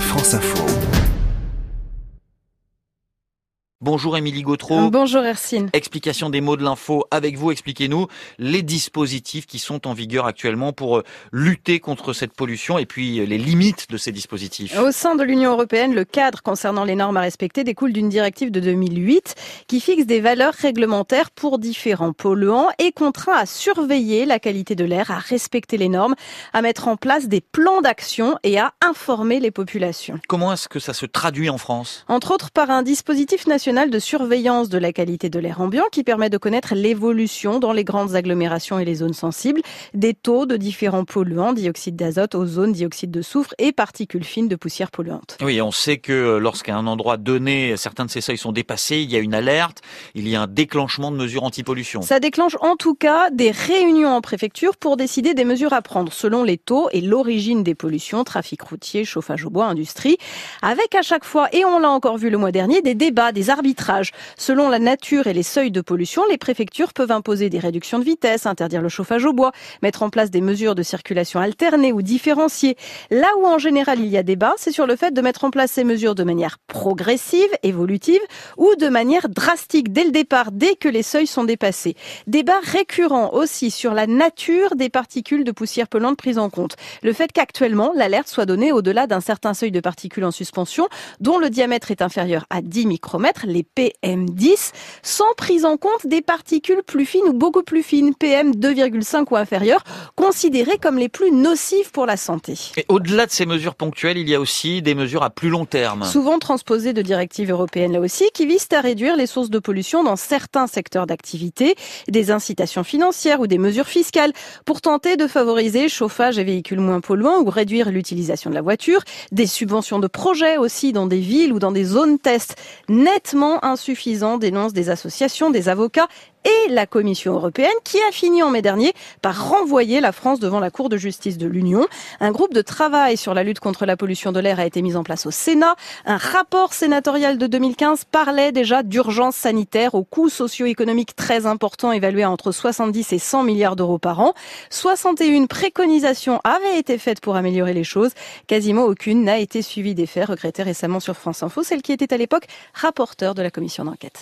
France Info. Bonjour Émilie Gautreau. Bonjour Ercine. Explication des mots de l'info avec vous. Expliquez-nous les dispositifs qui sont en vigueur actuellement pour euh, lutter contre cette pollution et puis euh, les limites de ces dispositifs. Au sein de l'Union européenne, le cadre concernant les normes à respecter découle d'une directive de 2008 qui fixe des valeurs réglementaires pour différents polluants et contraint à surveiller la qualité de l'air, à respecter les normes, à mettre en place des plans d'action et à informer les populations. Comment est-ce que ça se traduit en France? Entre autres par un dispositif national de surveillance de la qualité de l'air ambiant qui permet de connaître l'évolution dans les grandes agglomérations et les zones sensibles des taux de différents polluants, dioxyde d'azote, ozone, dioxyde de soufre et particules fines de poussière polluante. Oui, on sait que lorsqu'à un endroit donné, certains de ces seuils sont dépassés, il y a une alerte, il y a un déclenchement de mesures anti-pollution. Ça déclenche en tout cas des réunions en préfecture pour décider des mesures à prendre selon les taux et l'origine des pollutions, trafic routier, chauffage au bois, industrie, avec à chaque fois, et on l'a encore vu le mois dernier, des débats, des Selon la nature et les seuils de pollution, les préfectures peuvent imposer des réductions de vitesse, interdire le chauffage au bois, mettre en place des mesures de circulation alternées ou différenciées. Là où en général il y a débat, c'est sur le fait de mettre en place ces mesures de manière progressive, évolutive ou de manière drastique dès le départ, dès que les seuils sont dépassés. Débat récurrent aussi sur la nature des particules de poussière polluante prises en compte. Le fait qu'actuellement l'alerte soit donnée au-delà d'un certain seuil de particules en suspension dont le diamètre est inférieur à 10 micromètres, les PM10, sans prise en compte des particules plus fines ou beaucoup plus fines, PM 2,5 ou inférieures, considérées comme les plus nocives pour la santé. Et au-delà de ces mesures ponctuelles, il y a aussi des mesures à plus long terme. Souvent transposées de directives européennes là aussi, qui visent à réduire les sources de pollution dans certains secteurs d'activité, des incitations financières ou des mesures fiscales pour tenter de favoriser chauffage et véhicules moins polluants ou réduire l'utilisation de la voiture, des subventions de projets aussi dans des villes ou dans des zones test nettement insuffisant, dénoncent des associations, des avocats et la Commission européenne qui a fini en mai dernier par renvoyer la France devant la Cour de justice de l'Union. Un groupe de travail sur la lutte contre la pollution de l'air a été mis en place au Sénat. Un rapport sénatorial de 2015 parlait déjà d'urgence sanitaire aux coûts socio-économiques très importants évalués à entre 70 et 100 milliards d'euros par an. 61 préconisations avaient été faites pour améliorer les choses. Quasiment aucune n'a été suivie des faits, regrettait récemment sur France Info, celle qui était à l'époque rapporteur de la commission d'enquête.